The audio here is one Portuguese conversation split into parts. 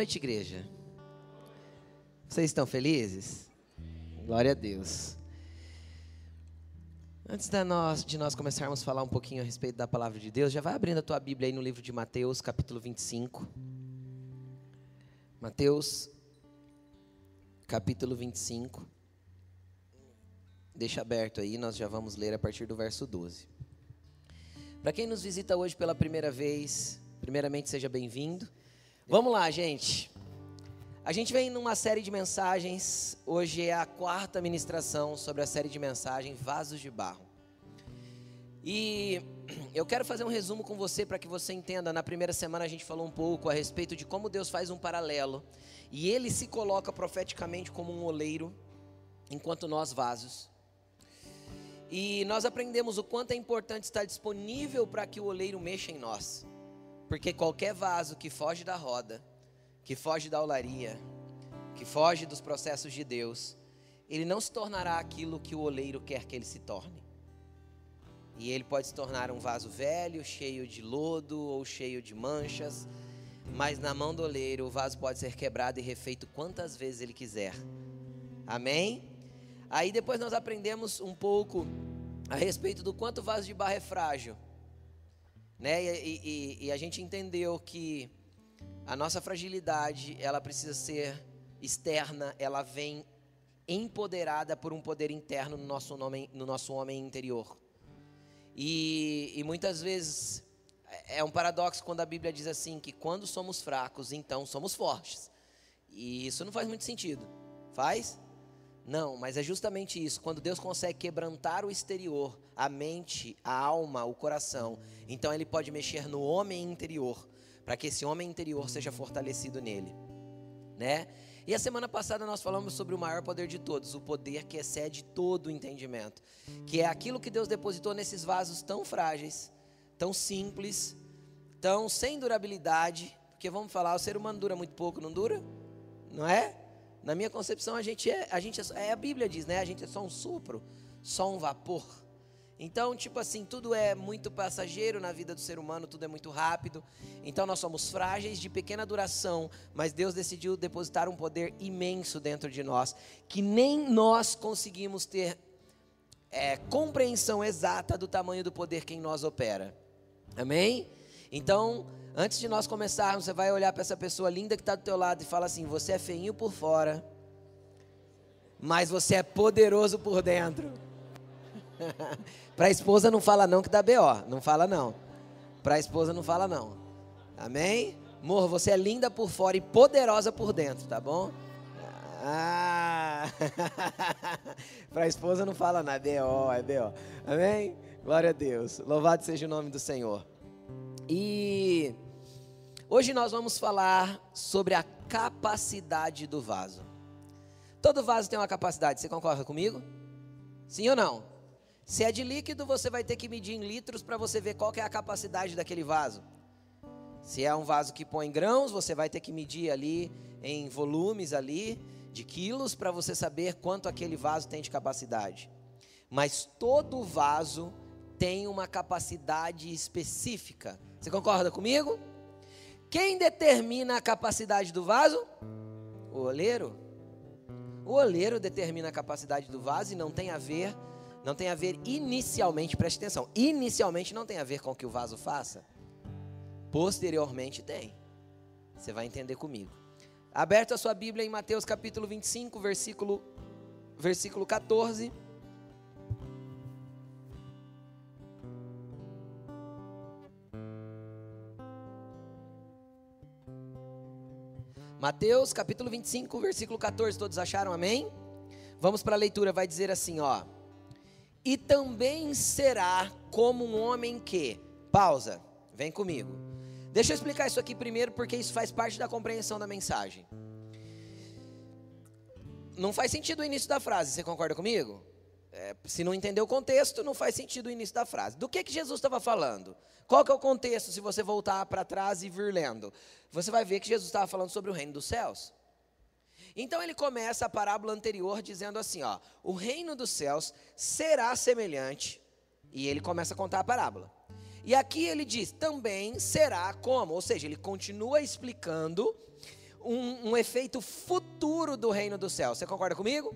noite, igreja. Vocês estão felizes? Glória a Deus. Antes de nós, de nós começarmos a falar um pouquinho a respeito da palavra de Deus, já vai abrindo a tua Bíblia aí no livro de Mateus, capítulo 25. Mateus, capítulo 25. Deixa aberto aí, nós já vamos ler a partir do verso 12. Para quem nos visita hoje pela primeira vez, primeiramente seja bem-vindo. Vamos lá, gente. A gente vem numa série de mensagens. Hoje é a quarta ministração sobre a série de mensagens Vasos de Barro. E eu quero fazer um resumo com você para que você entenda. Na primeira semana a gente falou um pouco a respeito de como Deus faz um paralelo. E ele se coloca profeticamente como um oleiro, enquanto nós vasos. E nós aprendemos o quanto é importante estar disponível para que o oleiro mexa em nós. Porque qualquer vaso que foge da roda, que foge da olaria, que foge dos processos de Deus, ele não se tornará aquilo que o oleiro quer que ele se torne. E ele pode se tornar um vaso velho, cheio de lodo ou cheio de manchas, mas na mão do oleiro o vaso pode ser quebrado e refeito quantas vezes ele quiser. Amém? Aí depois nós aprendemos um pouco a respeito do quanto o vaso de barro é frágil. Né? E, e, e, a gente entendeu que a nossa fragilidade, ela precisa ser externa, ela vem empoderada por um poder interno no nosso, nome, no nosso homem interior. E, e muitas vezes é, é um paradoxo quando a Bíblia diz assim que quando somos fracos, então somos fortes. E isso não faz muito sentido. Faz? Não, mas é justamente isso. Quando Deus consegue quebrantar o exterior, a mente, a alma, o coração, então Ele pode mexer no homem interior, para que esse homem interior seja fortalecido nele, né? E a semana passada nós falamos sobre o maior poder de todos, o poder que excede todo o entendimento, que é aquilo que Deus depositou nesses vasos tão frágeis, tão simples, tão sem durabilidade, porque vamos falar, o ser humano dura muito pouco, não dura? Não é? Na minha concepção, a gente é, a gente é, é, a Bíblia diz, né? A gente é só um sopro, só um vapor. Então, tipo assim, tudo é muito passageiro na vida do ser humano, tudo é muito rápido. Então, nós somos frágeis, de pequena duração, mas Deus decidiu depositar um poder imenso dentro de nós, que nem nós conseguimos ter é, compreensão exata do tamanho do poder que em nós opera. Amém? Então, Antes de nós começarmos, você vai olhar para essa pessoa linda que está do teu lado e fala assim: você é feinho por fora, mas você é poderoso por dentro. para a esposa não fala não que dá BO, não fala não. Para a esposa não fala não. Amém? Amor, você é linda por fora e poderosa por dentro, tá bom? Ah! para a esposa não fala nada, é BO, é BO. Amém? Glória a Deus. Louvado seja o nome do Senhor. E hoje nós vamos falar sobre a capacidade do vaso. Todo vaso tem uma capacidade, você concorda comigo? Sim ou não? Se é de líquido, você vai ter que medir em litros para você ver qual é a capacidade daquele vaso. Se é um vaso que põe grãos, você vai ter que medir ali em volumes ali de quilos para você saber quanto aquele vaso tem de capacidade. Mas todo vaso tem uma capacidade específica você concorda comigo? Quem determina a capacidade do vaso? O oleiro. O oleiro determina a capacidade do vaso e não tem a ver, não tem a ver inicialmente, preste atenção, inicialmente não tem a ver com o que o vaso faça. Posteriormente tem. Você vai entender comigo. Aberto a sua Bíblia em Mateus capítulo 25, versículo versículo 14. Mateus capítulo 25, versículo 14, todos acharam amém? Vamos para a leitura, vai dizer assim, ó. E também será como um homem que, pausa, vem comigo. Deixa eu explicar isso aqui primeiro, porque isso faz parte da compreensão da mensagem. Não faz sentido o início da frase, você concorda comigo? É, se não entender o contexto, não faz sentido o início da frase. Do que, que Jesus estava falando? Qual que é o contexto, se você voltar para trás e vir lendo? Você vai ver que Jesus estava falando sobre o reino dos céus. Então ele começa a parábola anterior dizendo assim, ó, o reino dos céus será semelhante, e ele começa a contar a parábola. E aqui ele diz, também será como, ou seja, ele continua explicando um, um efeito futuro do reino do céu. Você concorda comigo?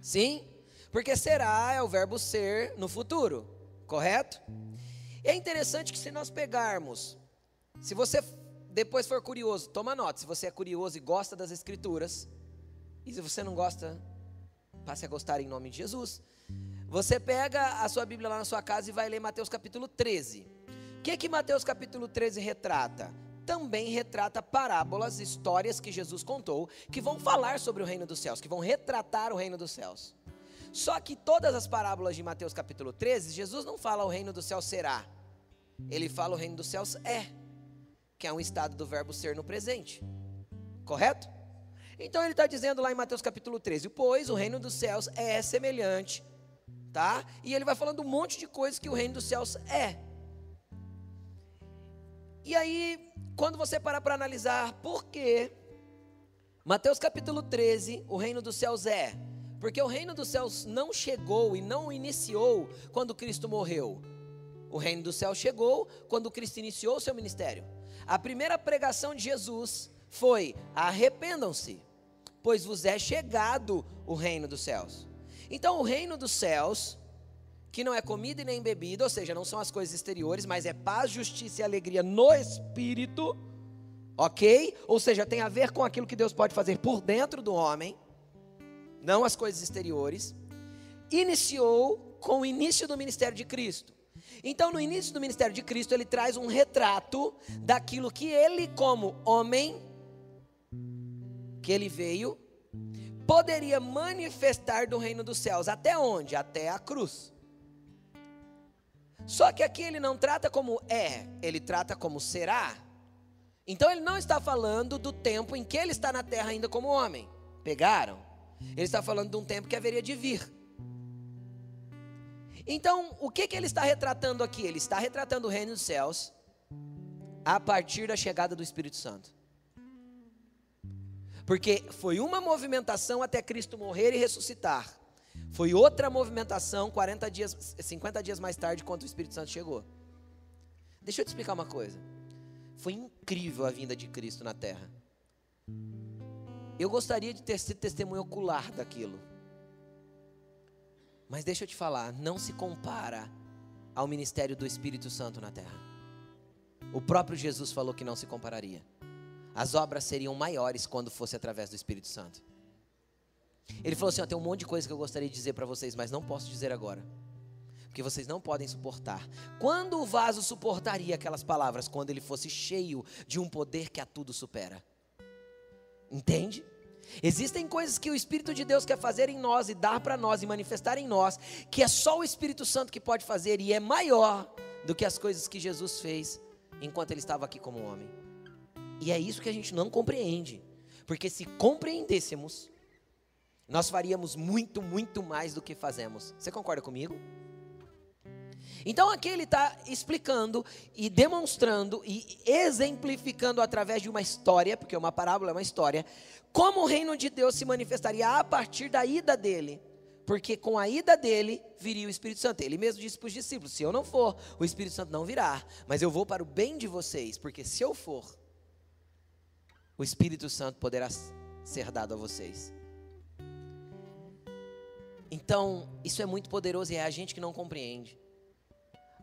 Sim? Porque será é o verbo ser no futuro, correto? E é interessante que se nós pegarmos, se você depois for curioso, toma nota, se você é curioso e gosta das escrituras, e se você não gosta, passe a gostar em nome de Jesus. Você pega a sua Bíblia lá na sua casa e vai ler Mateus capítulo 13. O que que Mateus capítulo 13 retrata? Também retrata parábolas, histórias que Jesus contou, que vão falar sobre o reino dos céus, que vão retratar o reino dos céus. Só que todas as parábolas de Mateus capítulo 13, Jesus não fala o reino dos céus será. Ele fala o reino dos céus é, que é um estado do verbo ser no presente. Correto? Então ele está dizendo lá em Mateus capítulo 13, pois o reino dos céus é semelhante, tá? E ele vai falando um monte de coisas que o reino dos céus é. E aí, quando você parar para analisar por que Mateus capítulo 13, o reino dos céus é, porque o reino dos céus não chegou e não iniciou quando Cristo morreu. O reino dos céus chegou quando Cristo iniciou o seu ministério. A primeira pregação de Jesus foi: arrependam-se, pois vos é chegado o reino dos céus. Então, o reino dos céus, que não é comida e nem bebida, ou seja, não são as coisas exteriores, mas é paz, justiça e alegria no espírito, ok? Ou seja, tem a ver com aquilo que Deus pode fazer por dentro do homem não as coisas exteriores, iniciou com o início do ministério de Cristo. Então, no início do ministério de Cristo, ele traz um retrato daquilo que ele, como homem, que ele veio, poderia manifestar do reino dos céus. Até onde? Até a cruz. Só que aqui ele não trata como é, ele trata como será. Então ele não está falando do tempo em que ele está na terra ainda como homem. Pegaram? Ele está falando de um tempo que haveria de vir. Então, o que, que ele está retratando aqui? Ele está retratando o reino dos céus a partir da chegada do Espírito Santo. Porque foi uma movimentação até Cristo morrer e ressuscitar. Foi outra movimentação 40 dias, 50 dias mais tarde, quando o Espírito Santo chegou. Deixa eu te explicar uma coisa. Foi incrível a vinda de Cristo na terra. Eu gostaria de ter sido testemunho ocular daquilo. Mas deixa eu te falar, não se compara ao ministério do Espírito Santo na terra. O próprio Jesus falou que não se compararia. As obras seriam maiores quando fosse através do Espírito Santo. Ele falou assim: ó, tem um monte de coisa que eu gostaria de dizer para vocês, mas não posso dizer agora. Porque vocês não podem suportar. Quando o vaso suportaria aquelas palavras? Quando ele fosse cheio de um poder que a tudo supera. Entende? Existem coisas que o Espírito de Deus quer fazer em nós e dar para nós e manifestar em nós, que é só o Espírito Santo que pode fazer e é maior do que as coisas que Jesus fez enquanto ele estava aqui como homem. E é isso que a gente não compreende, porque se compreendêssemos, nós faríamos muito, muito mais do que fazemos. Você concorda comigo? Então aqui ele está explicando e demonstrando e exemplificando através de uma história, porque uma parábola é uma história, como o reino de Deus se manifestaria a partir da ida dele. Porque com a ida dele viria o Espírito Santo. Ele mesmo disse para os discípulos: se eu não for, o Espírito Santo não virá. Mas eu vou para o bem de vocês, porque se eu for, o Espírito Santo poderá ser dado a vocês. Então, isso é muito poderoso e é a gente que não compreende.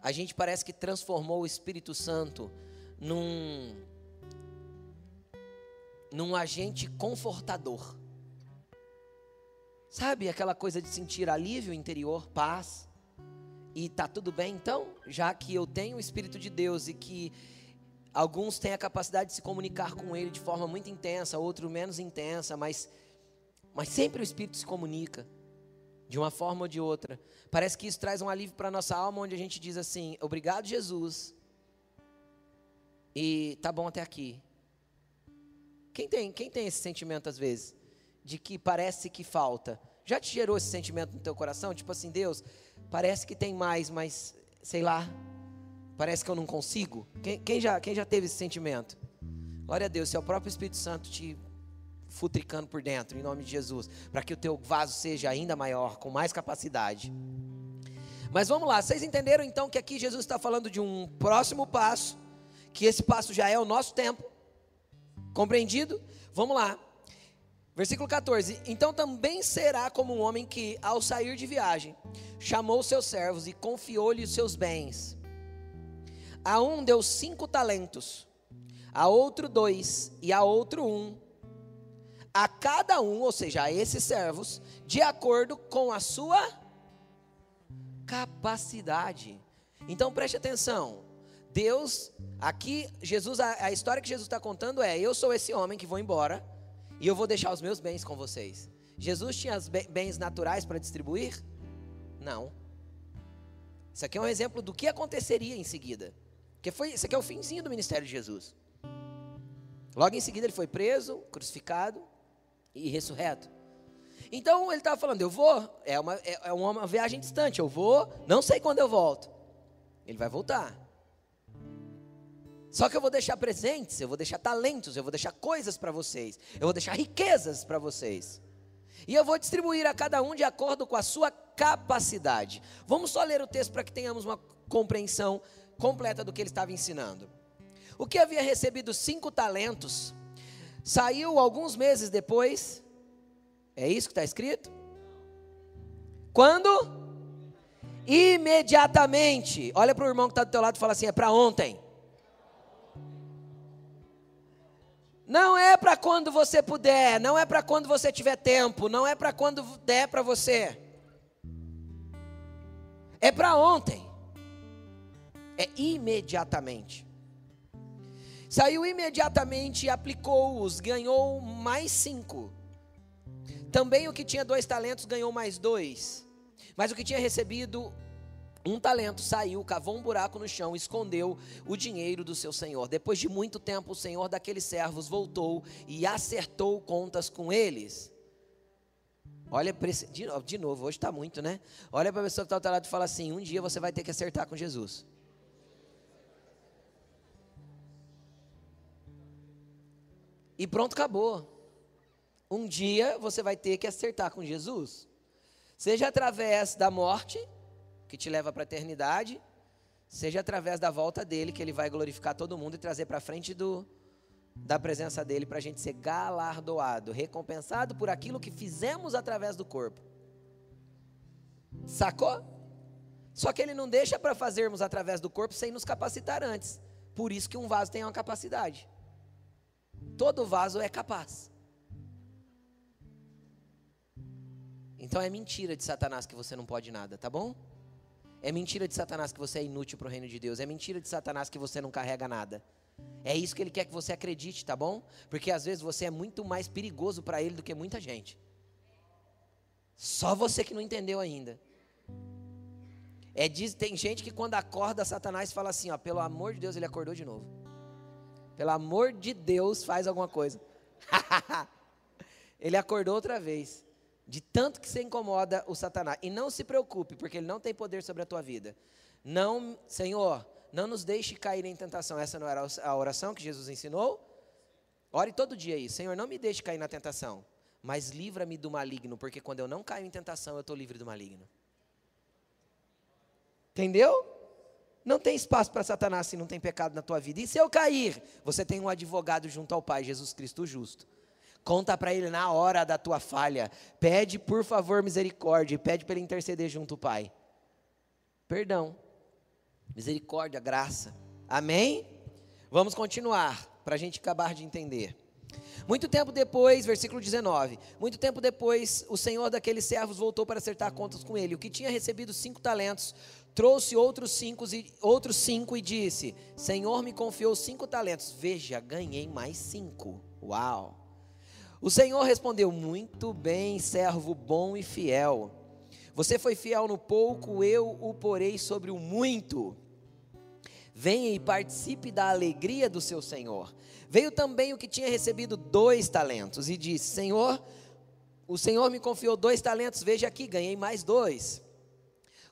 A gente parece que transformou o Espírito Santo num num agente confortador. Sabe aquela coisa de sentir alívio interior, paz, e tá tudo bem então, já que eu tenho o Espírito de Deus e que alguns têm a capacidade de se comunicar com Ele de forma muito intensa, outros menos intensa, mas, mas sempre o Espírito se comunica de uma forma ou de outra. Parece que isso traz um alívio para a nossa alma, onde a gente diz assim: obrigado, Jesus, e tá bom até aqui. Quem tem, quem tem esse sentimento às vezes? De que parece que falta. Já te gerou esse sentimento no teu coração? Tipo assim, Deus, parece que tem mais, mas sei lá, parece que eu não consigo. Quem, quem, já, quem já teve esse sentimento? Glória a Deus, se é o próprio Espírito Santo te futricando por dentro, em nome de Jesus, para que o teu vaso seja ainda maior, com mais capacidade. Mas vamos lá, vocês entenderam então que aqui Jesus está falando de um próximo passo, que esse passo já é o nosso tempo, compreendido? Vamos lá. Versículo 14: Então também será como um homem que, ao sair de viagem, chamou seus servos e confiou-lhe os seus bens. A um deu cinco talentos, a outro dois, e a outro um. A cada um, ou seja, a esses servos, de acordo com a sua capacidade. Então preste atenção. Deus, aqui, Jesus, a, a história que Jesus está contando é: eu sou esse homem que vou embora e eu vou deixar os meus bens com vocês. Jesus tinha os bens naturais para distribuir? Não. Isso aqui é um exemplo do que aconteceria em seguida. Que foi, isso aqui é o finzinho do ministério de Jesus. Logo em seguida ele foi preso, crucificado e ressurreto. Então ele estava falando, eu vou, é uma, é, é uma viagem distante, eu vou, não sei quando eu volto. Ele vai voltar. Só que eu vou deixar presentes, eu vou deixar talentos, eu vou deixar coisas para vocês, eu vou deixar riquezas para vocês. E eu vou distribuir a cada um de acordo com a sua capacidade. Vamos só ler o texto para que tenhamos uma compreensão completa do que ele estava ensinando. O que havia recebido cinco talentos, saiu alguns meses depois, é isso que está escrito? Quando? Imediatamente. Olha para o irmão que está do teu lado e fala assim: é para ontem. Não é para quando você puder, não é para quando você tiver tempo, não é para quando der para você. É para ontem. É imediatamente. Saiu imediatamente e aplicou-os, ganhou mais cinco. Também o que tinha dois talentos ganhou mais dois. Mas o que tinha recebido um talento saiu, cavou um buraco no chão, escondeu o dinheiro do seu senhor. Depois de muito tempo, o senhor daqueles servos voltou e acertou contas com eles. Olha, de novo, hoje está muito, né? Olha para a pessoa que está ao teu lado e fala assim: um dia você vai ter que acertar com Jesus. E pronto, acabou. Um dia você vai ter que acertar com Jesus. Seja através da morte que te leva para a eternidade, seja através da volta dele, que ele vai glorificar todo mundo e trazer para frente do, da presença dele para a gente ser galardoado, recompensado por aquilo que fizemos através do corpo. Sacou? Só que ele não deixa para fazermos através do corpo sem nos capacitar antes. Por isso que um vaso tem uma capacidade. Todo vaso é capaz. Então é mentira de Satanás que você não pode nada, tá bom? É mentira de Satanás que você é inútil para o reino de Deus. É mentira de Satanás que você não carrega nada. É isso que ele quer que você acredite, tá bom? Porque às vezes você é muito mais perigoso para ele do que muita gente. Só você que não entendeu ainda. É, diz, tem gente que quando acorda, Satanás fala assim: ó, pelo amor de Deus, ele acordou de novo. Pelo amor de Deus, faz alguma coisa. ele acordou outra vez de tanto que você incomoda o Satanás. E não se preocupe, porque ele não tem poder sobre a tua vida. Não, Senhor, não nos deixe cair em tentação. Essa não era a oração que Jesus ensinou? Ore todo dia aí, Senhor, não me deixe cair na tentação, mas livra-me do maligno, porque quando eu não caio em tentação, eu estou livre do maligno. Entendeu? Não tem espaço para Satanás se não tem pecado na tua vida. E se eu cair, você tem um advogado junto ao Pai, Jesus Cristo justo. Conta para ele na hora da tua falha. Pede, por favor, misericórdia. Pede para ele interceder junto ao Pai. Perdão. Misericórdia, graça. Amém? Vamos continuar, para a gente acabar de entender. Muito tempo depois, versículo 19: Muito tempo depois, o senhor daqueles servos voltou para acertar contas com ele. O que tinha recebido cinco talentos, trouxe outros cinco, e, outros cinco e disse: Senhor me confiou cinco talentos. Veja, ganhei mais cinco. Uau! O Senhor respondeu: Muito bem, servo bom e fiel. Você foi fiel no pouco, eu o porei sobre o muito. Venha e participe da alegria do seu Senhor. Veio também o que tinha recebido dois talentos e disse: Senhor, o Senhor me confiou dois talentos, veja aqui, ganhei mais dois.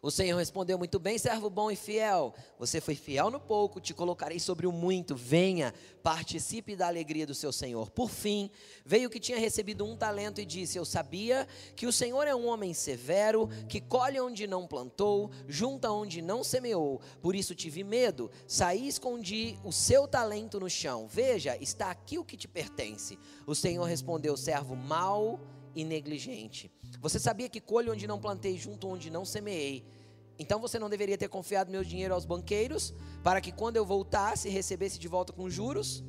O Senhor respondeu muito bem, servo bom e fiel. Você foi fiel no pouco, te colocarei sobre o muito. Venha, participe da alegria do seu Senhor. Por fim, veio que tinha recebido um talento e disse: Eu sabia que o Senhor é um homem severo, que colhe onde não plantou, junta onde não semeou. Por isso tive medo. Saí e escondi o seu talento no chão. Veja, está aqui o que te pertence. O Senhor respondeu: Servo mau e negligente. Você sabia que colho onde não plantei, junto onde não semeei. Então você não deveria ter confiado meu dinheiro aos banqueiros, para que quando eu voltasse recebesse de volta com juros?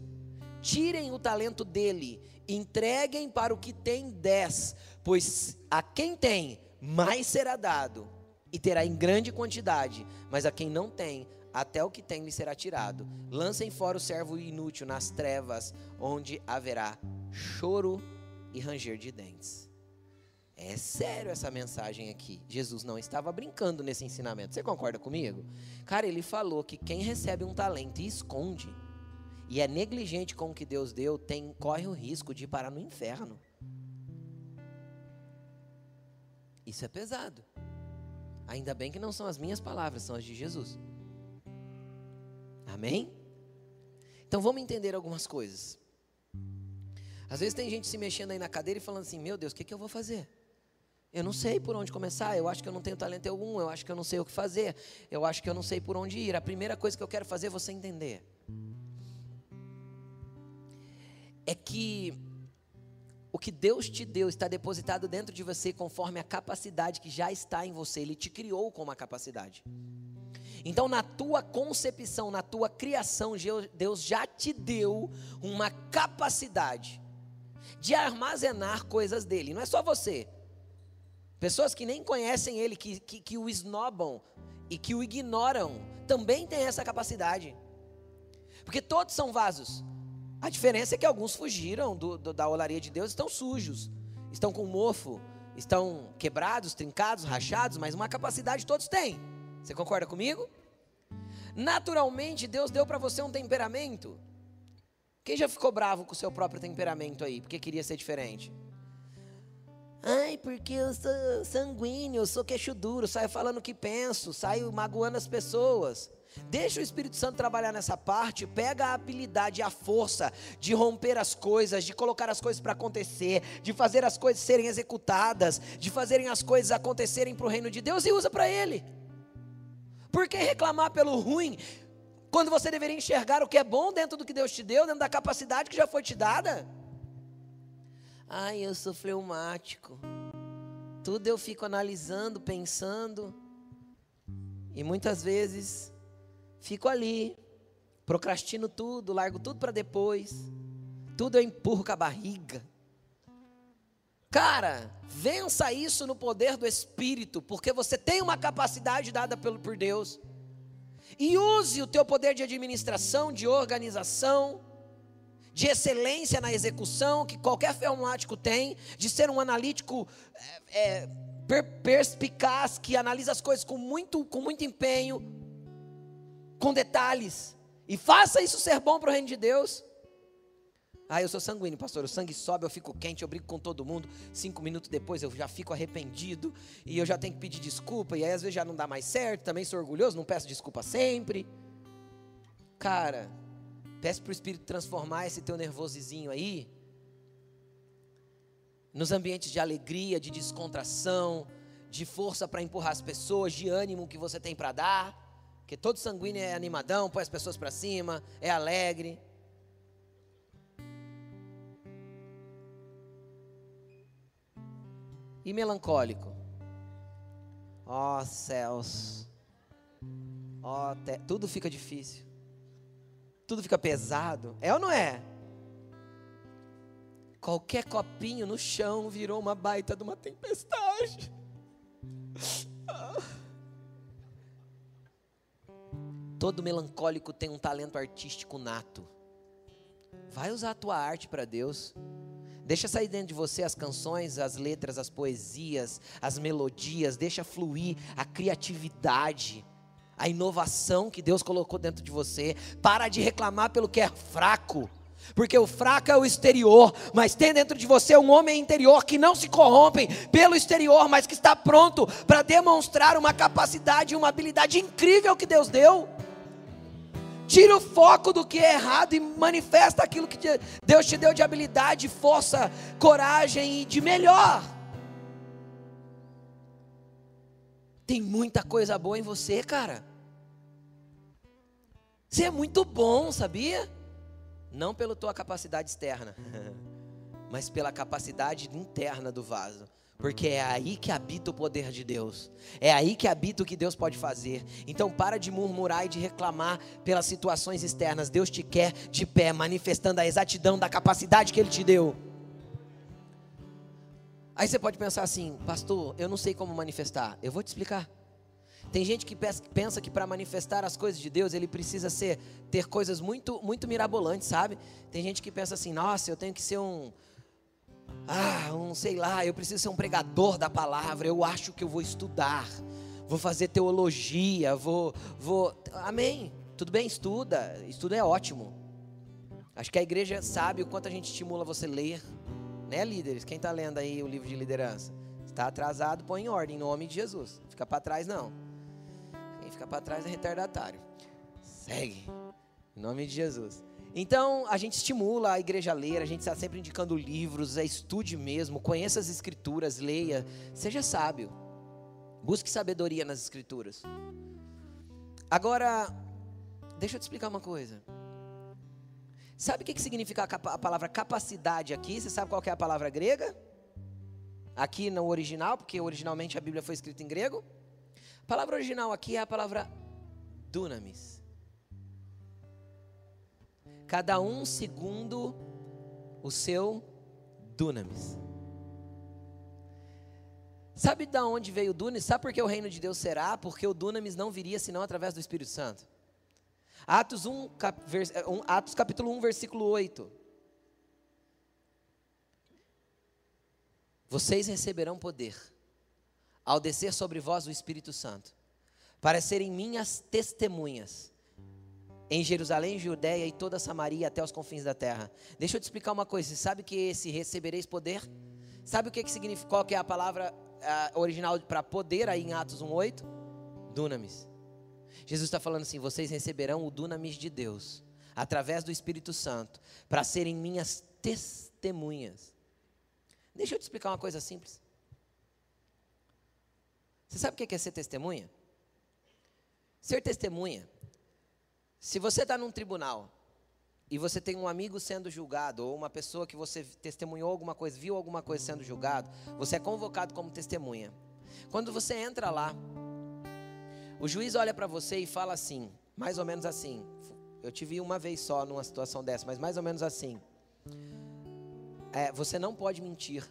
Tirem o talento dele, entreguem para o que tem dez, pois a quem tem, mais será dado, e terá em grande quantidade, mas a quem não tem, até o que tem lhe será tirado. Lancem fora o servo inútil nas trevas, onde haverá choro e ranger de dentes. É sério essa mensagem aqui. Jesus não estava brincando nesse ensinamento. Você concorda comigo? Cara, ele falou que quem recebe um talento e esconde, e é negligente com o que Deus deu, tem, corre o risco de parar no inferno. Isso é pesado. Ainda bem que não são as minhas palavras, são as de Jesus. Amém? Então vamos entender algumas coisas. Às vezes tem gente se mexendo aí na cadeira e falando assim: Meu Deus, o que, que eu vou fazer? Eu não sei por onde começar, eu acho que eu não tenho talento algum, eu acho que eu não sei o que fazer, eu acho que eu não sei por onde ir. A primeira coisa que eu quero fazer é você entender é que o que Deus te deu está depositado dentro de você conforme a capacidade que já está em você. Ele te criou com uma capacidade. Então, na tua concepção, na tua criação, Deus já te deu uma capacidade de armazenar coisas dele. Não é só você. Pessoas que nem conhecem ele, que, que, que o esnobam e que o ignoram, também têm essa capacidade. Porque todos são vasos. A diferença é que alguns fugiram do, do, da olaria de Deus, estão sujos, estão com mofo, estão quebrados, trincados, rachados, mas uma capacidade todos têm. Você concorda comigo? Naturalmente, Deus deu para você um temperamento. Quem já ficou bravo com o seu próprio temperamento aí, porque queria ser diferente? Ai, porque eu sou sanguíneo, eu sou queixo duro, saio falando o que penso, saio magoando as pessoas. Deixa o Espírito Santo trabalhar nessa parte, pega a habilidade a força de romper as coisas, de colocar as coisas para acontecer, de fazer as coisas serem executadas, de fazerem as coisas acontecerem para o reino de Deus e usa para Ele. Por que reclamar pelo ruim, quando você deveria enxergar o que é bom dentro do que Deus te deu, dentro da capacidade que já foi te dada? Ai, eu sou fleumático. Tudo eu fico analisando, pensando. E muitas vezes fico ali, procrastino tudo, largo tudo para depois. Tudo eu empurro com a barriga. Cara, vença isso no poder do Espírito, porque você tem uma capacidade dada pelo, por Deus. E use o teu poder de administração, de organização, de excelência na execução que qualquer filmático tem, de ser um analítico é, é, perspicaz que analisa as coisas com muito, com muito empenho, com detalhes, e faça isso ser bom para o reino de Deus. Ah, eu sou sanguíneo, pastor. O sangue sobe, eu fico quente, eu brigo com todo mundo. Cinco minutos depois eu já fico arrependido e eu já tenho que pedir desculpa. E aí às vezes já não dá mais certo. Também sou orgulhoso, não peço desculpa sempre. Cara, Peço para o Espírito transformar esse teu nervosizinho aí nos ambientes de alegria, de descontração, de força para empurrar as pessoas, de ânimo que você tem para dar. Porque todo sanguíneo é animadão, põe as pessoas para cima, é alegre. E melancólico? Ó oh, céus. Ó, oh, tudo fica difícil tudo fica pesado. É ou não é? Qualquer copinho no chão virou uma baita de uma tempestade. Todo melancólico tem um talento artístico nato. Vai usar a tua arte para Deus. Deixa sair dentro de você as canções, as letras, as poesias, as melodias. Deixa fluir a criatividade a inovação que Deus colocou dentro de você. Para de reclamar pelo que é fraco. Porque o fraco é o exterior, mas tem dentro de você um homem interior que não se corrompe pelo exterior, mas que está pronto para demonstrar uma capacidade e uma habilidade incrível que Deus deu. Tira o foco do que é errado e manifesta aquilo que Deus te deu de habilidade, força, coragem e de melhor. Tem muita coisa boa em você, cara. Você é muito bom, sabia? Não pela tua capacidade externa, mas pela capacidade interna do vaso. Porque é aí que habita o poder de Deus. É aí que habita o que Deus pode fazer. Então para de murmurar e de reclamar pelas situações externas. Deus te quer de pé, manifestando a exatidão da capacidade que Ele te deu. Aí você pode pensar assim, pastor, eu não sei como manifestar. Eu vou te explicar. Tem gente que pensa que para manifestar as coisas de Deus ele precisa ser ter coisas muito muito mirabolantes, sabe? Tem gente que pensa assim, nossa, eu tenho que ser um ah, um sei lá, eu preciso ser um pregador da palavra. Eu acho que eu vou estudar, vou fazer teologia, vou vou, amém. Tudo bem, estuda, estudo é ótimo. Acho que a igreja sabe o quanto a gente estimula você ler, né, líderes? Quem está lendo aí o livro de liderança? Está atrasado, põe em ordem, em nome de Jesus. Fica para trás não. Quem fica para trás é retardatário. Segue. Em nome de Jesus. Então, a gente estimula a igreja a ler, a gente está sempre indicando livros, é estude mesmo, conheça as escrituras, leia, seja sábio. Busque sabedoria nas escrituras. Agora, deixa eu te explicar uma coisa. Sabe o que, significa a palavra capacidade aqui? Você sabe qual é a palavra grega? Aqui no original, porque originalmente a Bíblia foi escrita em grego. A palavra original aqui é a palavra dunamis. Cada um segundo o seu dunamis. Sabe de onde veio o dunamis? Sabe por que o reino de Deus será? Porque o dunamis não viria senão através do Espírito Santo. Atos, 1, cap, vers, eh, Atos capítulo 1, versículo 8. Vocês receberão poder ao descer sobre vós o Espírito Santo, para serem minhas testemunhas em Jerusalém, Judéia e toda Samaria até os confins da terra. Deixa eu te explicar uma coisa. Você sabe que esse recebereis poder? Sabe o que, que significa? Qual que é a palavra original para poder aí em Atos 1:8? Dunamis. Jesus está falando assim: vocês receberão o dunamis de Deus através do Espírito Santo para serem minhas testemunhas. Deixa eu te explicar uma coisa simples. Você sabe o que é ser testemunha? Ser testemunha. Se você está num tribunal e você tem um amigo sendo julgado, ou uma pessoa que você testemunhou alguma coisa, viu alguma coisa sendo julgado, você é convocado como testemunha. Quando você entra lá, o juiz olha para você e fala assim, mais ou menos assim. Eu tive uma vez só numa situação dessa, mas mais ou menos assim. É, você não pode mentir.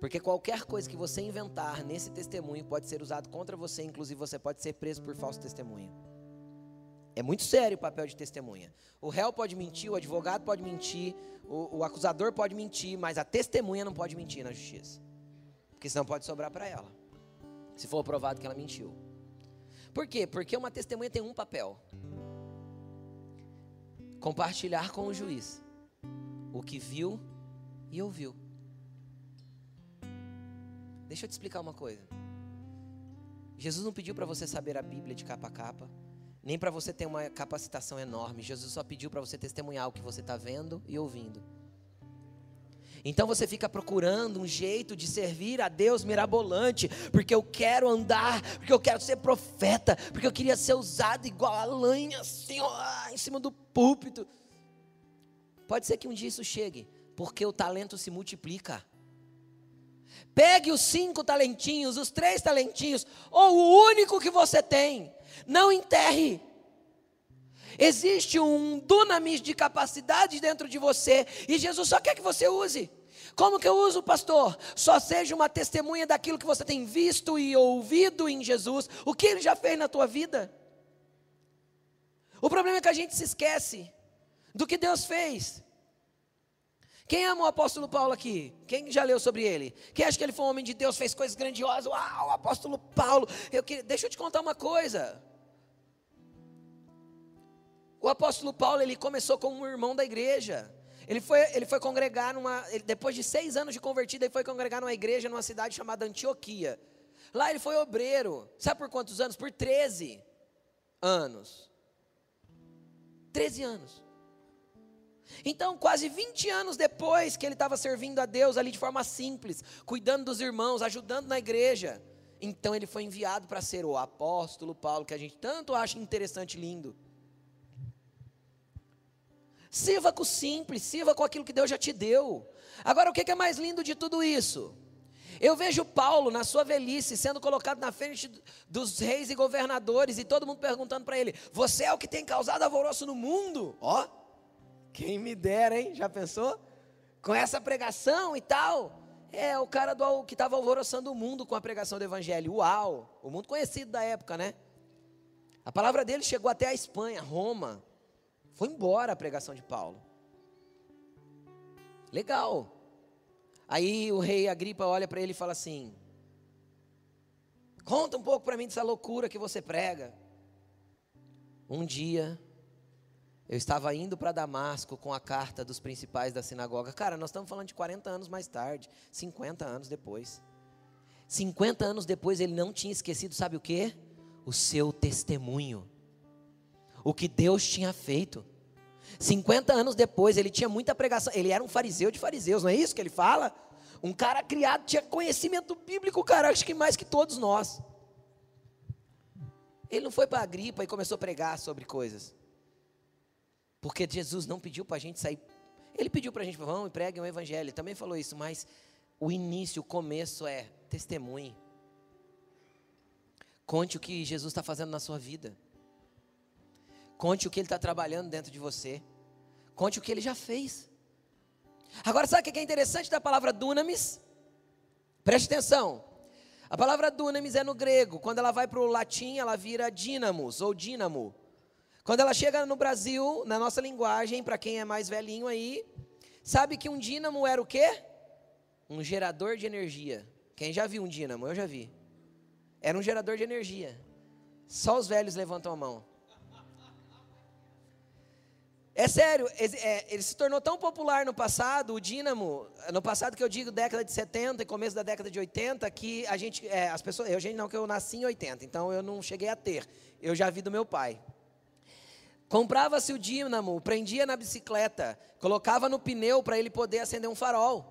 Porque qualquer coisa que você inventar nesse testemunho pode ser usado contra você, inclusive você pode ser preso por falso testemunho. É muito sério o papel de testemunha. O réu pode mentir, o advogado pode mentir, o, o acusador pode mentir, mas a testemunha não pode mentir na justiça. Porque senão pode sobrar para ela. Se for provado que ela mentiu. Por quê? Porque uma testemunha tem um papel: compartilhar com o juiz o que viu e ouviu. Deixa eu te explicar uma coisa. Jesus não pediu para você saber a Bíblia de capa a capa, nem para você ter uma capacitação enorme. Jesus só pediu para você testemunhar o que você está vendo e ouvindo. Então você fica procurando um jeito de servir a Deus mirabolante, porque eu quero andar, porque eu quero ser profeta, porque eu queria ser usado igual a lanha, assim, ó, em cima do púlpito. Pode ser que um dia isso chegue, porque o talento se multiplica. Pegue os cinco talentinhos, os três talentinhos, ou o único que você tem. Não enterre. Existe um dunamis de capacidade dentro de você e Jesus só quer que você use. Como que eu uso, pastor? Só seja uma testemunha daquilo que você tem visto e ouvido em Jesus, o que ele já fez na tua vida. O problema é que a gente se esquece do que Deus fez. Quem ama o apóstolo Paulo aqui? Quem já leu sobre ele? Quem acha que ele foi um homem de Deus, fez coisas grandiosas? Uau, o apóstolo Paulo. Eu que... Deixa eu te contar uma coisa. O apóstolo Paulo, ele começou como um irmão da igreja. Ele foi, ele foi congregar numa. Ele, depois de seis anos de convertido, ele foi congregar numa igreja numa cidade chamada Antioquia. Lá ele foi obreiro. Sabe por quantos anos? Por 13 anos. 13 anos. Então, quase 20 anos depois que ele estava servindo a Deus ali de forma simples, cuidando dos irmãos, ajudando na igreja, então ele foi enviado para ser o apóstolo Paulo, que a gente tanto acha interessante e lindo. Sirva com o simples, sirva com aquilo que Deus já te deu. Agora, o que é mais lindo de tudo isso? Eu vejo Paulo, na sua velhice, sendo colocado na frente dos reis e governadores, e todo mundo perguntando para ele: Você é o que tem causado alvoroço no mundo? Ó, quem me dera, hein? Já pensou? Com essa pregação e tal. É, o cara do, que estava alvoroçando o mundo com a pregação do evangelho. Uau! O mundo conhecido da época, né? A palavra dele chegou até a Espanha, Roma. Foi embora a pregação de Paulo. Legal. Aí o rei Agripa olha para ele e fala assim: Conta um pouco para mim dessa loucura que você prega. Um dia, eu estava indo para Damasco com a carta dos principais da sinagoga. Cara, nós estamos falando de 40 anos mais tarde, 50 anos depois. 50 anos depois ele não tinha esquecido, sabe o que? O seu testemunho o que Deus tinha feito. 50 anos depois, ele tinha muita pregação. Ele era um fariseu de fariseus, não é isso que ele fala? Um cara criado, tinha conhecimento bíblico, cara, acho que mais que todos nós. Ele não foi para a gripa e começou a pregar sobre coisas. Porque Jesus não pediu para a gente sair. Ele pediu para a gente, vão e preguem o evangelho. Ele também falou isso, mas o início, o começo é testemunhe. Conte o que Jesus está fazendo na sua vida. Conte o que Ele está trabalhando dentro de você. Conte o que Ele já fez. Agora, sabe o que é interessante da palavra dunamis? Preste atenção. A palavra dunamis é no grego. Quando ela vai para o latim, ela vira dínamos ou dínamo. Quando ela chega no Brasil, na nossa linguagem, para quem é mais velhinho aí, sabe que um dínamo era o quê? Um gerador de energia. Quem já viu um dínamo? Eu já vi. Era um gerador de energia. Só os velhos levantam a mão. É sério, é, ele se tornou tão popular no passado, o dínamo, no passado que eu digo década de 70 e começo da década de 80, que a gente, é, as pessoas, eu gente não, que eu nasci em 80, então eu não cheguei a ter, eu já vi do meu pai. Comprava-se o dínamo, prendia na bicicleta, colocava no pneu para ele poder acender um farol.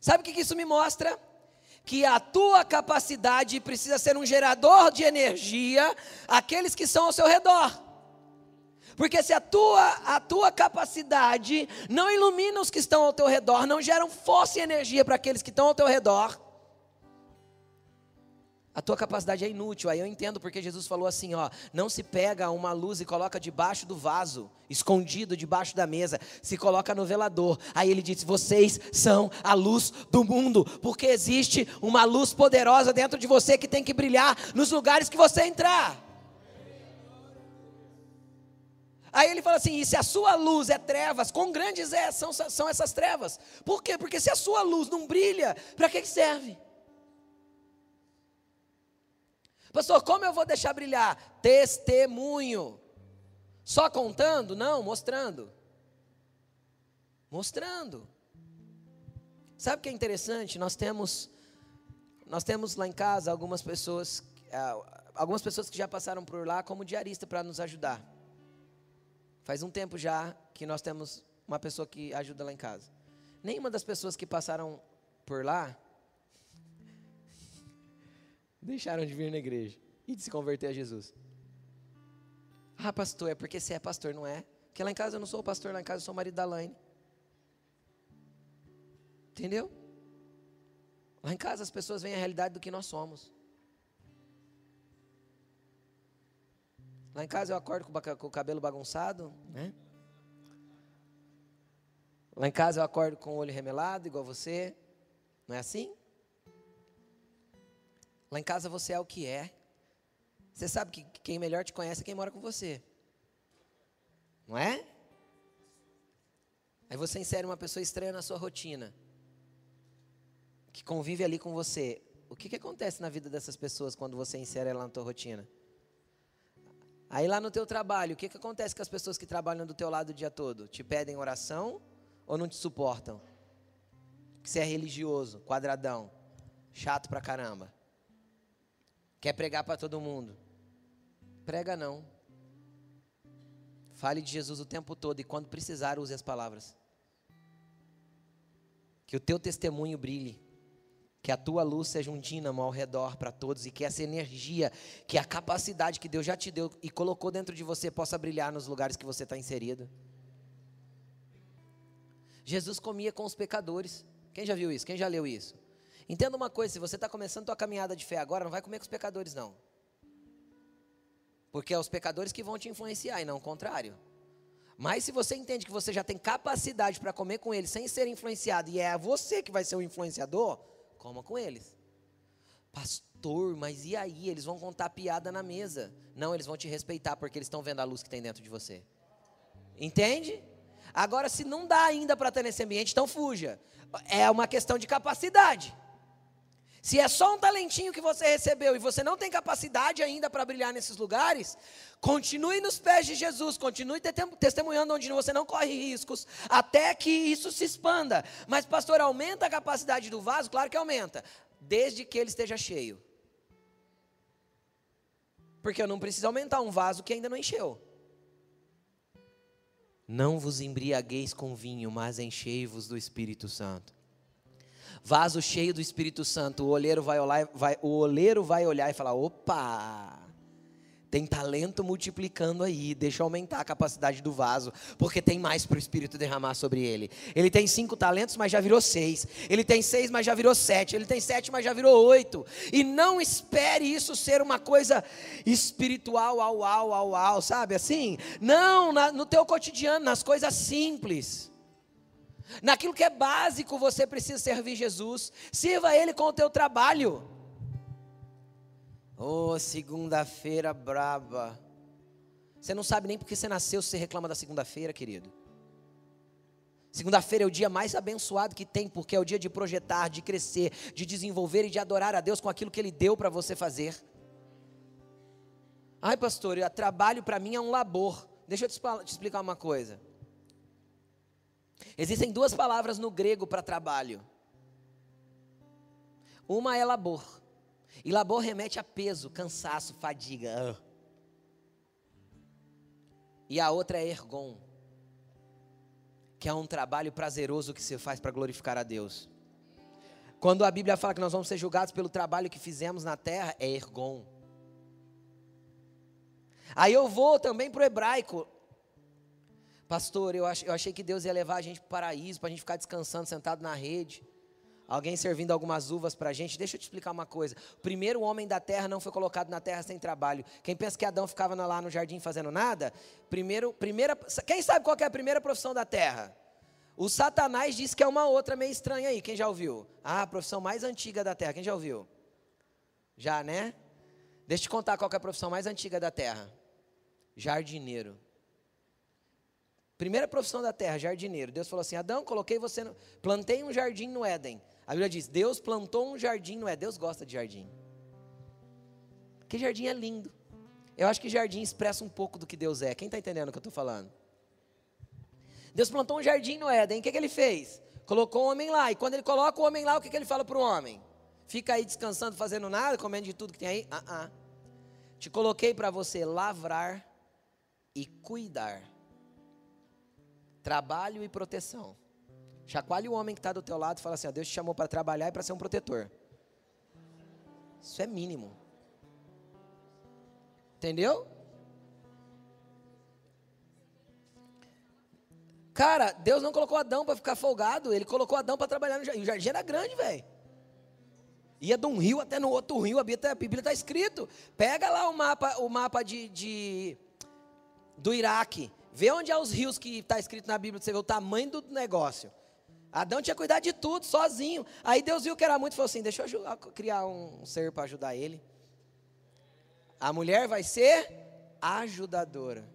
Sabe o que isso me mostra? Que a tua capacidade precisa ser um gerador de energia àqueles que são ao seu redor. Porque se a tua, a tua capacidade não ilumina os que estão ao teu redor, não geram força e energia para aqueles que estão ao teu redor, a tua capacidade é inútil. Aí eu entendo porque Jesus falou assim, ó, não se pega uma luz e coloca debaixo do vaso, escondido debaixo da mesa, se coloca no velador. Aí ele disse: "Vocês são a luz do mundo", porque existe uma luz poderosa dentro de você que tem que brilhar nos lugares que você entrar. Aí ele fala assim: e se a sua luz é trevas, quão grandes é, são, são essas trevas? Por quê? Porque se a sua luz não brilha, para que serve? Pastor, como eu vou deixar brilhar? Testemunho. Só contando? Não, mostrando. Mostrando. Sabe o que é interessante? Nós temos, nós temos lá em casa algumas pessoas, ah, algumas pessoas que já passaram por lá como diarista para nos ajudar. Faz um tempo já que nós temos uma pessoa que ajuda lá em casa. Nenhuma das pessoas que passaram por lá deixaram de vir na igreja e de se converter a Jesus. Ah, pastor, é porque você é pastor, não é? Porque lá em casa eu não sou pastor, lá em casa eu sou marido da Laine. Entendeu? Lá em casa as pessoas veem a realidade do que nós somos. Lá em casa eu acordo com o cabelo bagunçado, né? Lá em casa eu acordo com o olho remelado, igual você. Não é assim? Lá em casa você é o que é. Você sabe que quem melhor te conhece é quem mora com você. Não é? Aí você insere uma pessoa estranha na sua rotina, que convive ali com você. O que, que acontece na vida dessas pessoas quando você insere ela na tua rotina? Aí lá no teu trabalho, o que, que acontece com as pessoas que trabalham do teu lado o dia todo? Te pedem oração ou não te suportam? Que você é religioso, quadradão, chato pra caramba. Quer pregar para todo mundo? Prega não. Fale de Jesus o tempo todo e quando precisar use as palavras. Que o teu testemunho brilhe. Que a tua luz seja um dínamo ao redor para todos e que essa energia, que a capacidade que Deus já te deu e colocou dentro de você possa brilhar nos lugares que você está inserido. Jesus comia com os pecadores. Quem já viu isso? Quem já leu isso? Entenda uma coisa: se você está começando a tua caminhada de fé agora, não vai comer com os pecadores, não. Porque é os pecadores que vão te influenciar e não o contrário. Mas se você entende que você já tem capacidade para comer com eles sem ser influenciado e é você que vai ser o influenciador, coma com eles. Pastor, mas e aí? Eles vão contar piada na mesa. Não, eles vão te respeitar porque eles estão vendo a luz que tem dentro de você. Entende? Agora, se não dá ainda para estar nesse ambiente, então fuja. É uma questão de capacidade. Se é só um talentinho que você recebeu e você não tem capacidade ainda para brilhar nesses lugares, continue nos pés de Jesus, continue testemunhando onde você não corre riscos, até que isso se expanda. Mas, pastor, aumenta a capacidade do vaso? Claro que aumenta, desde que ele esteja cheio. Porque eu não preciso aumentar um vaso que ainda não encheu. Não vos embriagueis com vinho, mas enchei-vos do Espírito Santo. Vaso cheio do Espírito Santo, o olheiro vai olhar, vai, o olheiro vai olhar e falar: opa, tem talento multiplicando aí, deixa aumentar a capacidade do vaso, porque tem mais para o Espírito derramar sobre ele. Ele tem cinco talentos, mas já virou seis. Ele tem seis, mas já virou sete. Ele tem sete, mas já virou oito. E não espere isso ser uma coisa espiritual, au, au, au, au, sabe assim? Não, na, no teu cotidiano, nas coisas simples. Naquilo que é básico, você precisa servir Jesus. Sirva Ele com o teu trabalho. Oh, segunda-feira braba. Você não sabe nem porque você nasceu se você reclama da segunda-feira, querido. Segunda-feira é o dia mais abençoado que tem, porque é o dia de projetar, de crescer, de desenvolver e de adorar a Deus com aquilo que Ele deu para você fazer. Ai, pastor, trabalho para mim é um labor. Deixa eu te explicar uma coisa. Existem duas palavras no grego para trabalho. Uma é labor. E labor remete a peso, cansaço, fadiga. E a outra é ergon, que é um trabalho prazeroso que se faz para glorificar a Deus. Quando a Bíblia fala que nós vamos ser julgados pelo trabalho que fizemos na terra, é ergon. Aí eu vou também para o hebraico. Pastor, eu, ach, eu achei que Deus ia levar a gente para o paraíso, para a gente ficar descansando, sentado na rede. Alguém servindo algumas uvas para a gente. Deixa eu te explicar uma coisa. O primeiro homem da terra não foi colocado na terra sem trabalho. Quem pensa que Adão ficava lá no jardim fazendo nada? Primeiro, primeira, quem sabe qual é a primeira profissão da terra? O Satanás disse que é uma outra meio estranha aí. Quem já ouviu? Ah, a profissão mais antiga da terra. Quem já ouviu? Já, né? Deixa eu te contar qual é a profissão mais antiga da terra. Jardineiro. Primeira profissão da terra, jardineiro. Deus falou assim: Adão, coloquei você, no... plantei um jardim no Éden. A Bíblia diz: Deus plantou um jardim no Éden. Deus gosta de jardim. Que jardim é lindo. Eu acho que jardim expressa um pouco do que Deus é. Quem está entendendo o que eu estou falando? Deus plantou um jardim no Éden. O que, que ele fez? Colocou o homem lá. E quando ele coloca o homem lá, o que, que ele fala para o homem? Fica aí descansando, fazendo nada, comendo de tudo que tem aí? Ah, ah. Te coloquei para você lavrar e cuidar Trabalho e proteção. Chacoalhe o homem que está do teu lado e fala assim: ó, Deus te chamou para trabalhar e para ser um protetor. Isso é mínimo. Entendeu? Cara, Deus não colocou Adão para ficar folgado, ele colocou Adão para trabalhar no jardim. O jardim era grande, velho. Ia de um rio até no outro rio, a Bíblia está escrito. Pega lá o mapa, o mapa de, de do Iraque. Vê onde há os rios que está escrito na Bíblia, você vê o tamanho do negócio. Adão tinha cuidar de tudo, sozinho. Aí Deus viu que era muito e falou assim: deixa eu criar um ser para ajudar ele. A mulher vai ser ajudadora.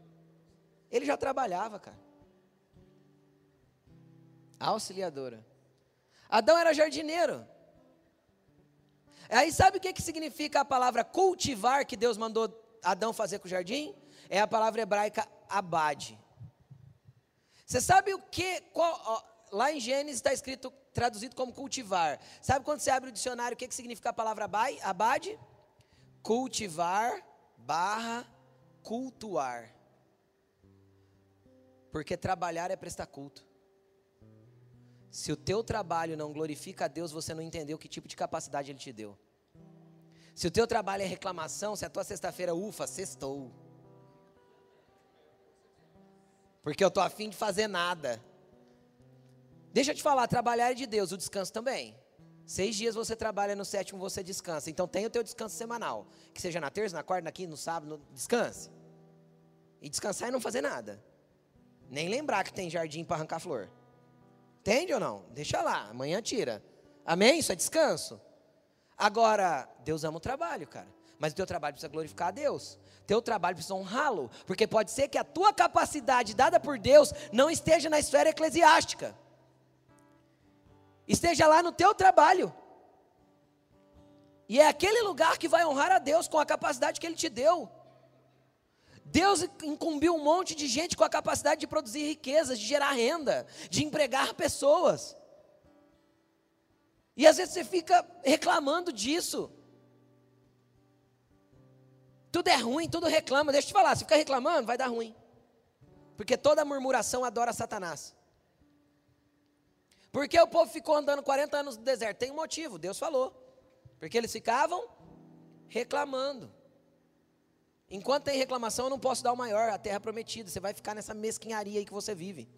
Ele já trabalhava, cara. Auxiliadora. Adão era jardineiro. Aí sabe o que, que significa a palavra cultivar que Deus mandou Adão fazer com o jardim? É a palavra hebraica abade. Você sabe o que? Qual, ó, lá em Gênesis está escrito, traduzido como cultivar. Sabe quando você abre o dicionário, o que, que significa a palavra abade? Cultivar barra cultuar. Porque trabalhar é prestar culto. Se o teu trabalho não glorifica a Deus, você não entendeu que tipo de capacidade Ele te deu. Se o teu trabalho é reclamação, se a tua sexta-feira, ufa, sextou. Porque eu estou afim de fazer nada. Deixa eu te falar, trabalhar é de Deus, o descanso também. Seis dias você trabalha, no sétimo você descansa. Então tem o teu descanso semanal. Que seja na terça, na quarta, na quinta, no sábado, no... descanse. E descansar e não fazer nada. Nem lembrar que tem jardim para arrancar flor. Entende ou não? Deixa lá, amanhã tira. Amém? Isso é descanso. Agora, Deus ama o trabalho, cara. Mas o teu trabalho precisa glorificar a Deus. Teu trabalho precisa honrá-lo. Porque pode ser que a tua capacidade dada por Deus não esteja na esfera eclesiástica. Esteja lá no teu trabalho. E é aquele lugar que vai honrar a Deus com a capacidade que Ele te deu. Deus incumbiu um monte de gente com a capacidade de produzir riquezas, de gerar renda, de empregar pessoas. E às vezes você fica reclamando disso. Tudo é ruim, tudo reclama. Deixa eu te falar, se ficar reclamando, vai dar ruim. Porque toda murmuração adora Satanás. Porque o povo ficou andando 40 anos no deserto? Tem um motivo, Deus falou. Porque eles ficavam reclamando. Enquanto tem reclamação, eu não posso dar o maior, a terra prometida. Você vai ficar nessa mesquinharia aí que você vive.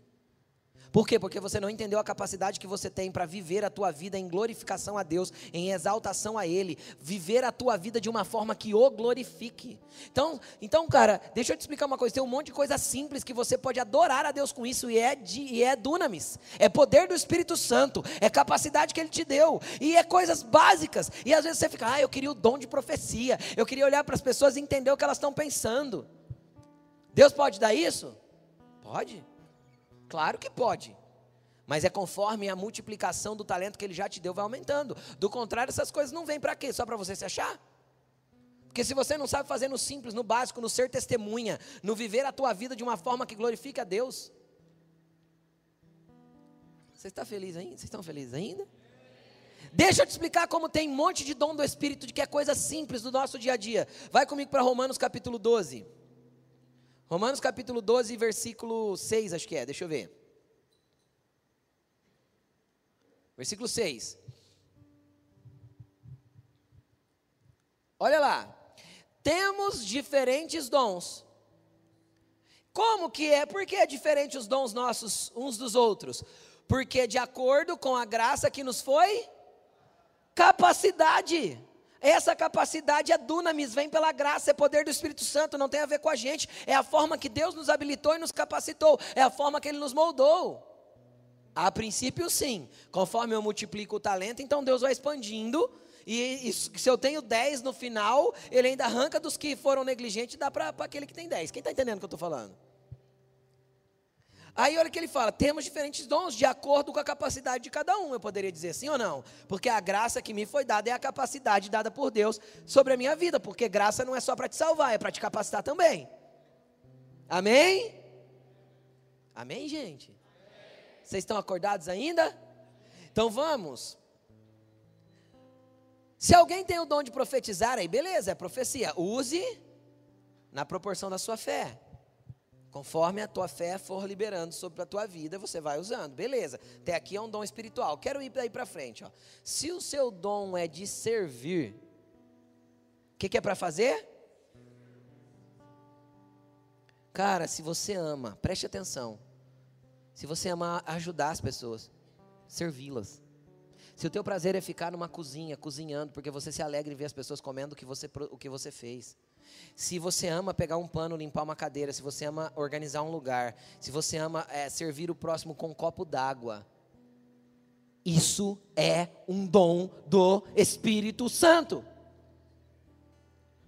Por quê? Porque você não entendeu a capacidade que você tem para viver a tua vida em glorificação a Deus, em exaltação a Ele, viver a tua vida de uma forma que o glorifique. Então, então, cara, deixa eu te explicar uma coisa. Tem um monte de coisa simples que você pode adorar a Deus com isso e é de, e é dunamis, é poder do Espírito Santo, é capacidade que Ele te deu e é coisas básicas. E às vezes você fica, ah, eu queria o dom de profecia, eu queria olhar para as pessoas e entender o que elas estão pensando. Deus pode dar isso? Pode. Claro que pode. Mas é conforme a multiplicação do talento que ele já te deu vai aumentando. Do contrário, essas coisas não vêm para quê? Só para você se achar? Porque se você não sabe fazer no simples, no básico, no ser testemunha, no viver a tua vida de uma forma que glorifique a Deus. Você está feliz ainda? Vocês estão felizes ainda? Deixa eu te explicar como tem um monte de dom do Espírito, de que é coisa simples do nosso dia a dia. Vai comigo para Romanos capítulo 12. Romanos capítulo 12, versículo 6, acho que é, deixa eu ver. Versículo 6. Olha lá. Temos diferentes dons. Como que é? Por que é diferente os dons nossos uns dos outros? Porque de acordo com a graça que nos foi capacidade. Essa capacidade é dunamis, vem pela graça, é poder do Espírito Santo, não tem a ver com a gente, é a forma que Deus nos habilitou e nos capacitou, é a forma que Ele nos moldou. A princípio, sim, conforme eu multiplico o talento, então Deus vai expandindo, e, e se eu tenho 10 no final, Ele ainda arranca dos que foram negligentes e dá para aquele que tem 10. Quem está entendendo o que eu estou falando? Aí olha que ele fala: temos diferentes dons de acordo com a capacidade de cada um. Eu poderia dizer sim ou não? Porque a graça que me foi dada é a capacidade dada por Deus sobre a minha vida. Porque graça não é só para te salvar, é para te capacitar também. Amém? Amém, gente? Vocês estão acordados ainda? Então vamos. Se alguém tem o dom de profetizar, aí beleza, é profecia. Use na proporção da sua fé. Conforme a tua fé for liberando sobre a tua vida, você vai usando. Beleza. Até aqui é um dom espiritual. Quero ir daí para frente. Ó. Se o seu dom é de servir, o que, que é para fazer? Cara, se você ama, preste atenção. Se você ama ajudar as pessoas, servi-las. Se o teu prazer é ficar numa cozinha, cozinhando, porque você se alegra em ver as pessoas comendo o que você, o que você fez. Se você ama pegar um pano, limpar uma cadeira, se você ama organizar um lugar, se você ama é, servir o próximo com um copo d'água, isso é um dom do Espírito Santo.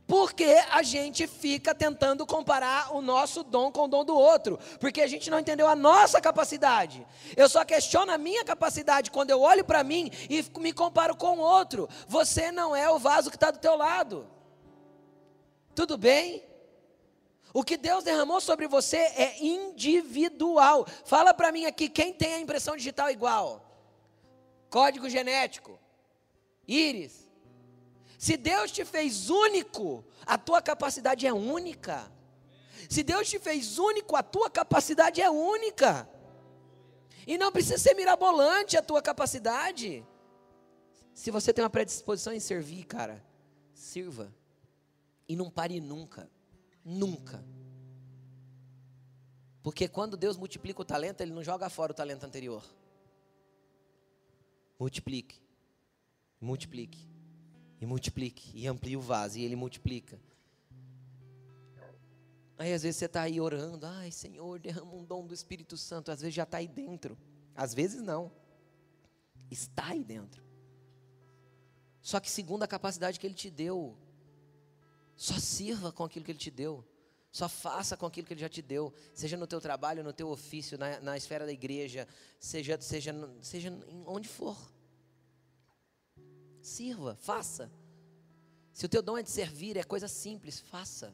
Porque a gente fica tentando comparar o nosso dom com o dom do outro, porque a gente não entendeu a nossa capacidade. Eu só questiono a minha capacidade quando eu olho para mim e me comparo com o outro. Você não é o vaso que está do teu lado. Tudo bem. O que Deus derramou sobre você é individual. Fala para mim aqui, quem tem a impressão digital igual? Código genético, íris. Se Deus te fez único, a tua capacidade é única. Se Deus te fez único, a tua capacidade é única. E não precisa ser mirabolante a tua capacidade. Se você tem uma predisposição em servir, cara, sirva. E não pare nunca. Nunca. Porque quando Deus multiplica o talento, Ele não joga fora o talento anterior. Multiplique. Multiplique. E multiplique. E amplie o vaso. E Ele multiplica. Aí às vezes você está aí orando. Ai, Senhor, derrama um dom do Espírito Santo. Às vezes já está aí dentro. Às vezes não. Está aí dentro. Só que segundo a capacidade que Ele te deu, só sirva com aquilo que Ele te deu. Só faça com aquilo que Ele já te deu. Seja no teu trabalho, no teu ofício, na, na esfera da igreja, seja, seja, seja onde for. Sirva, faça. Se o teu dom é de servir, é coisa simples, faça.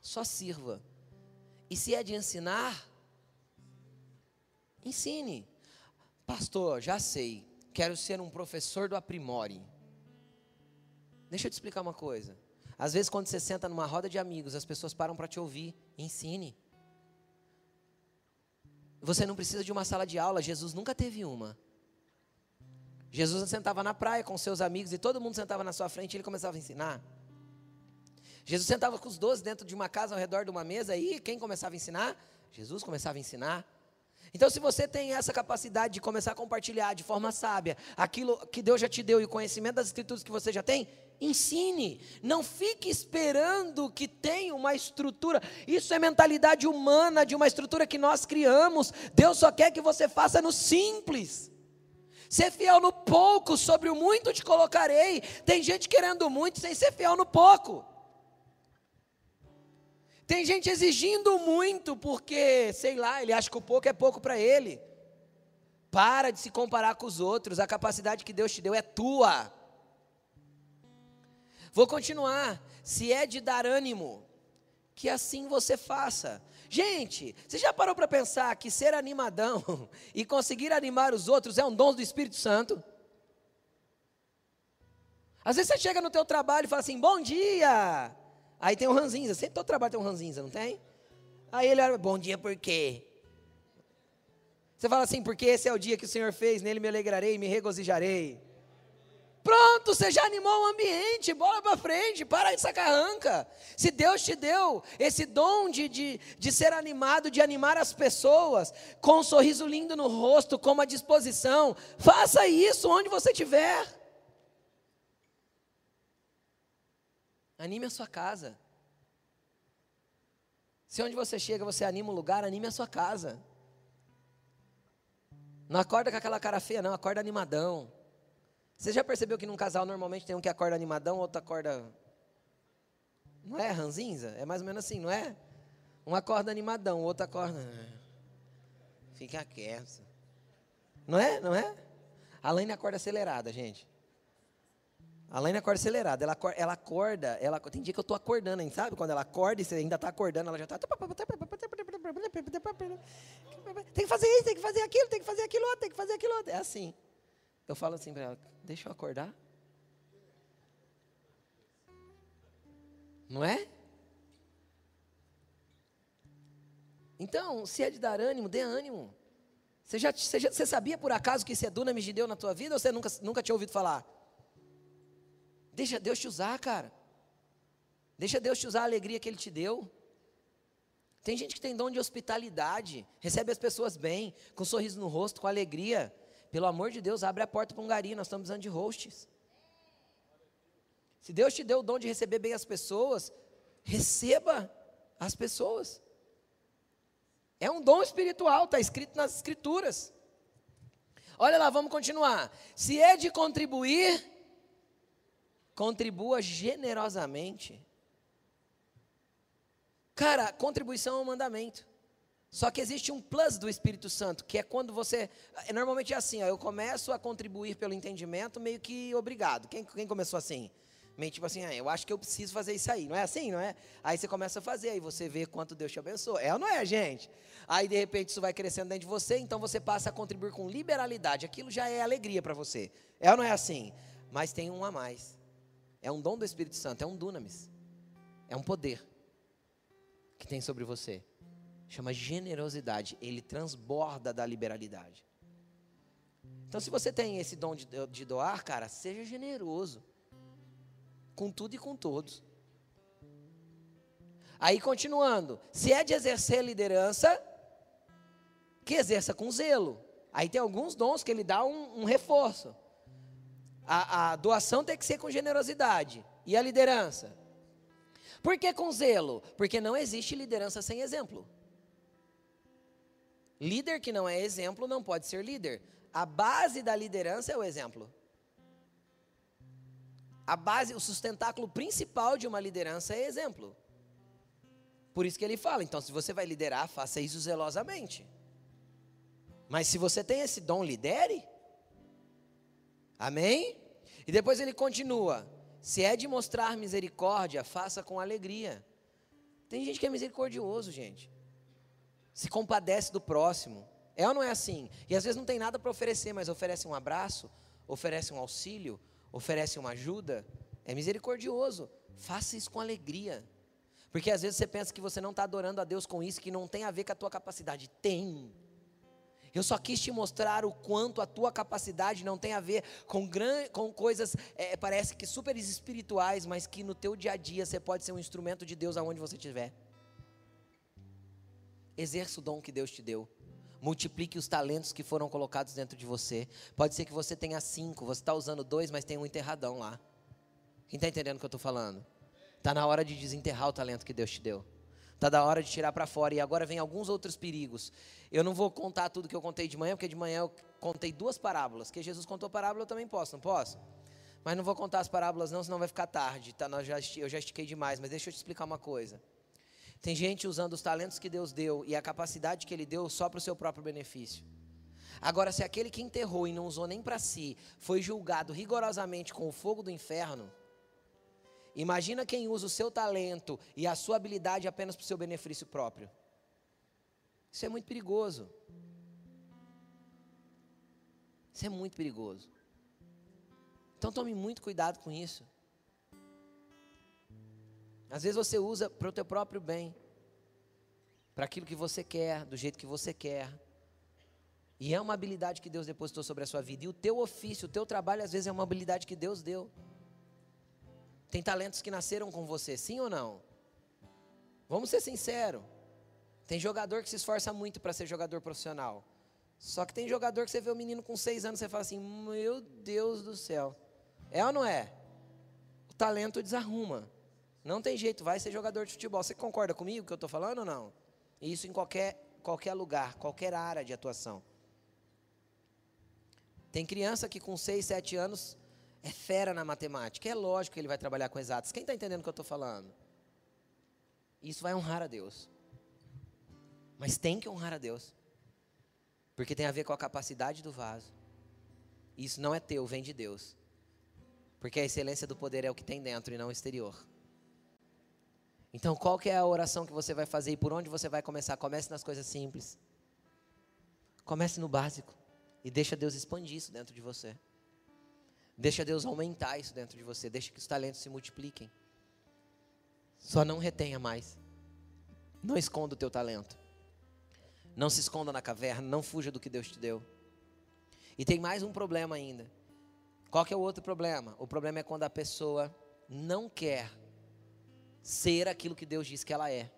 Só sirva. E se é de ensinar, ensine. Pastor, já sei, quero ser um professor do aprimore. Deixa eu te explicar uma coisa. Às vezes, quando você senta numa roda de amigos, as pessoas param para te ouvir. Ensine. Você não precisa de uma sala de aula. Jesus nunca teve uma. Jesus sentava na praia com seus amigos e todo mundo sentava na sua frente e ele começava a ensinar. Jesus sentava com os doze dentro de uma casa ao redor de uma mesa e quem começava a ensinar? Jesus começava a ensinar. Então, se você tem essa capacidade de começar a compartilhar de forma sábia aquilo que Deus já te deu e o conhecimento das escrituras que você já tem, ensine. Não fique esperando que tenha uma estrutura. Isso é mentalidade humana de uma estrutura que nós criamos. Deus só quer que você faça no simples. Ser fiel no pouco, sobre o muito te colocarei. Tem gente querendo muito sem ser fiel no pouco. Tem gente exigindo muito porque, sei lá, ele acha que o pouco é pouco para ele. Para de se comparar com os outros, a capacidade que Deus te deu é tua. Vou continuar. Se é de dar ânimo, que assim você faça. Gente, você já parou para pensar que ser animadão e conseguir animar os outros é um dom do Espírito Santo? Às vezes você chega no teu trabalho e fala assim, bom dia. Aí tem um ranzinza, sempre todo trabalho tem um ranzinza, não tem? Aí ele olha, bom dia por quê? Você fala assim, porque esse é o dia que o Senhor fez, nele me alegrarei me regozijarei. Pronto, você já animou o ambiente, bola para frente, para de sacarranca. Se Deus te deu esse dom de, de, de ser animado, de animar as pessoas, com um sorriso lindo no rosto, com uma disposição, faça isso onde você estiver. Anime a sua casa. Se onde você chega você anima o lugar, anime a sua casa. Não acorda com aquela cara feia, não, acorda animadão. Você já percebeu que num casal normalmente tem um que acorda animadão, outro acorda. Não é ranzinza? É mais ou menos assim, não é? Um acorda animadão, o outro acorda. Fica quieto. Não é? Não é? A Laine acorda acelerada, gente. A Laine acorda acelerada, ela, ela acorda, ela, tem dia que eu estou acordando, hein, sabe? Quando ela acorda e você ainda está acordando, ela já está. Tem que fazer isso, tem que fazer aquilo, tem que fazer aquilo outro, tem que fazer aquilo outro. É assim. Eu falo assim para ela: deixa eu acordar. Não é? Então, se é de dar ânimo, dê ânimo. Você, já, você, já, você sabia por acaso que isso é de Deus na tua vida ou você nunca, nunca tinha ouvido falar? Deixa Deus te usar, cara. Deixa Deus te usar a alegria que Ele te deu. Tem gente que tem dom de hospitalidade, recebe as pessoas bem, com um sorriso no rosto, com alegria. Pelo amor de Deus, abre a porta para um gari, nós estamos precisando de hosts. Se Deus te deu o dom de receber bem as pessoas, receba as pessoas. É um dom espiritual, está escrito nas escrituras. Olha lá, vamos continuar. Se é de contribuir, Contribua generosamente. Cara, contribuição é um mandamento. Só que existe um plus do Espírito Santo, que é quando você. É, normalmente é assim, ó, eu começo a contribuir pelo entendimento, meio que obrigado. Quem, quem começou assim? Meio tipo assim, ah, eu acho que eu preciso fazer isso aí. Não é assim, não é? Aí você começa a fazer, aí você vê quanto Deus te abençoa. É ou não é, gente? Aí de repente isso vai crescendo dentro de você, então você passa a contribuir com liberalidade. Aquilo já é alegria para você. É ou não é assim? Mas tem um a mais. É um dom do Espírito Santo, é um dunamis. É um poder que tem sobre você. Chama generosidade. Ele transborda da liberalidade. Então, se você tem esse dom de, de doar, cara, seja generoso com tudo e com todos. Aí continuando, se é de exercer liderança, que exerça com zelo. Aí tem alguns dons que ele dá um, um reforço. A, a, doação tem que ser com generosidade. E a liderança? Por que com zelo? Porque não existe liderança sem exemplo. Líder que não é exemplo não pode ser líder. A base da liderança é o exemplo. A base, o sustentáculo principal de uma liderança é exemplo. Por isso que ele fala, então, se você vai liderar, faça isso zelosamente. Mas se você tem esse dom, lidere. Amém? E depois ele continua: se é de mostrar misericórdia, faça com alegria. Tem gente que é misericordioso, gente. Se compadece do próximo. É ou não é assim? E às vezes não tem nada para oferecer, mas oferece um abraço, oferece um auxílio, oferece uma ajuda, é misericordioso. Faça isso com alegria. Porque às vezes você pensa que você não está adorando a Deus com isso, que não tem a ver com a tua capacidade. Tem. Eu só quis te mostrar o quanto a tua capacidade não tem a ver com, gran, com coisas, é, parece que super espirituais, mas que no teu dia a dia você pode ser um instrumento de Deus aonde você estiver. Exerça o dom que Deus te deu. Multiplique os talentos que foram colocados dentro de você. Pode ser que você tenha cinco, você está usando dois, mas tem um enterradão lá. Quem está entendendo o que eu estou falando? Está na hora de desenterrar o talento que Deus te deu. Está da hora de tirar para fora. E agora vem alguns outros perigos. Eu não vou contar tudo que eu contei de manhã, porque de manhã eu contei duas parábolas. Que Jesus contou parábola, eu também posso, não posso? Mas não vou contar as parábolas não, senão vai ficar tarde. Tá? Eu já estiquei demais, mas deixa eu te explicar uma coisa. Tem gente usando os talentos que Deus deu e a capacidade que Ele deu só para o seu próprio benefício. Agora, se aquele que enterrou e não usou nem para si foi julgado rigorosamente com o fogo do inferno, imagina quem usa o seu talento e a sua habilidade apenas para o seu benefício próprio. Isso é muito perigoso. Isso é muito perigoso. Então tome muito cuidado com isso. Às vezes você usa para o teu próprio bem, para aquilo que você quer, do jeito que você quer. E é uma habilidade que Deus depositou sobre a sua vida. E o teu ofício, o teu trabalho, às vezes é uma habilidade que Deus deu. Tem talentos que nasceram com você, sim ou não? Vamos ser sinceros. Tem jogador que se esforça muito para ser jogador profissional. Só que tem jogador que você vê o menino com seis anos, você fala assim: Meu Deus do céu. É ou não é? O talento desarruma. Não tem jeito, vai ser jogador de futebol. Você concorda comigo que eu estou falando ou não? Isso em qualquer, qualquer lugar, qualquer área de atuação. Tem criança que com 6, 7 anos é fera na matemática. É lógico que ele vai trabalhar com exatos. Quem está entendendo o que eu estou falando? Isso vai honrar a Deus. Mas tem que honrar a Deus. Porque tem a ver com a capacidade do vaso. Isso não é teu, vem de Deus. Porque a excelência do poder é o que tem dentro e não o exterior. Então, qual que é a oração que você vai fazer e por onde você vai começar? Comece nas coisas simples. Comece no básico e deixa Deus expandir isso dentro de você. Deixa Deus aumentar isso dentro de você. Deixa que os talentos se multipliquem. Só não retenha mais. Não esconda o teu talento. Não se esconda na caverna, não fuja do que Deus te deu. E tem mais um problema ainda. Qual que é o outro problema? O problema é quando a pessoa não quer ser aquilo que Deus diz que ela é.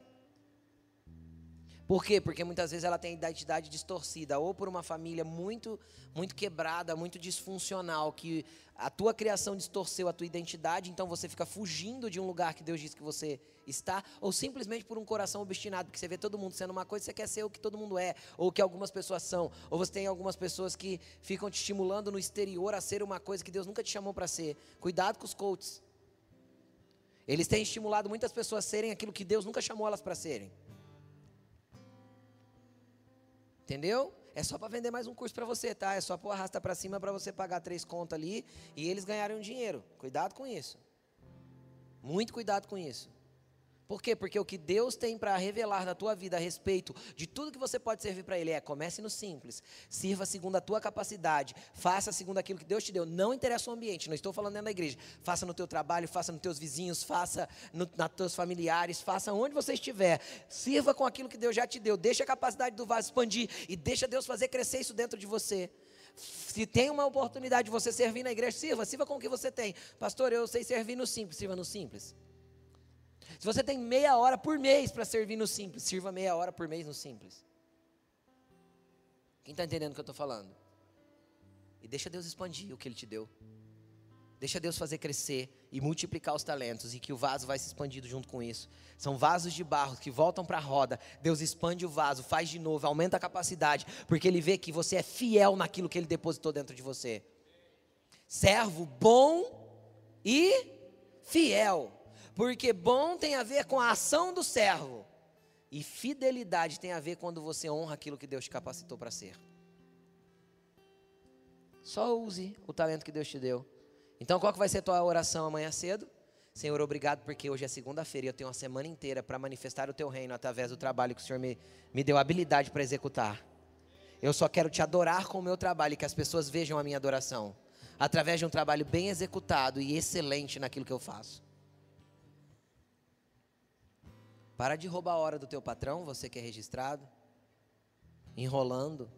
Por quê? Porque muitas vezes ela tem a identidade distorcida, ou por uma família muito, muito quebrada, muito disfuncional, que a tua criação distorceu a tua identidade, então você fica fugindo de um lugar que Deus diz que você está, ou simplesmente por um coração obstinado, porque você vê todo mundo sendo uma coisa, você quer ser o que todo mundo é, ou o que algumas pessoas são, ou você tem algumas pessoas que ficam te estimulando no exterior a ser uma coisa que Deus nunca te chamou para ser. Cuidado com os coaches. Eles têm estimulado muitas pessoas a serem aquilo que Deus nunca chamou elas para serem. Entendeu? É só para vender mais um curso para você, tá? É só pôr arrasta para cima para você pagar três contas ali e eles ganharem um dinheiro. Cuidado com isso. Muito cuidado com isso. Por quê? Porque o que Deus tem para revelar na tua vida a respeito de tudo que você pode servir para Ele é: comece no simples, sirva segundo a tua capacidade, faça segundo aquilo que Deus te deu. Não interessa o ambiente, não estou falando dentro da igreja. Faça no teu trabalho, faça nos teus vizinhos, faça no, nos teus familiares, faça onde você estiver. Sirva com aquilo que Deus já te deu. Deixa a capacidade do vaso expandir e deixa Deus fazer crescer isso dentro de você. Se tem uma oportunidade de você servir na igreja, sirva, sirva com o que você tem. Pastor, eu sei servir no simples, sirva no simples. Se você tem meia hora por mês para servir no simples, sirva meia hora por mês no simples. Quem está entendendo o que eu estou falando? E deixa Deus expandir o que Ele te deu. Deixa Deus fazer crescer e multiplicar os talentos e que o vaso vai se expandindo junto com isso. São vasos de barro que voltam para a roda. Deus expande o vaso, faz de novo, aumenta a capacidade, porque Ele vê que você é fiel naquilo que Ele depositou dentro de você. Servo bom e fiel. Porque bom tem a ver com a ação do servo. E fidelidade tem a ver quando você honra aquilo que Deus te capacitou para ser. Só use o talento que Deus te deu. Então, qual que vai ser a tua oração amanhã cedo? Senhor, obrigado porque hoje é segunda-feira e eu tenho uma semana inteira para manifestar o teu reino através do trabalho que o Senhor me, me deu habilidade para executar. Eu só quero te adorar com o meu trabalho e que as pessoas vejam a minha adoração através de um trabalho bem executado e excelente naquilo que eu faço. Para de roubar a hora do teu patrão, você que é registrado, enrolando,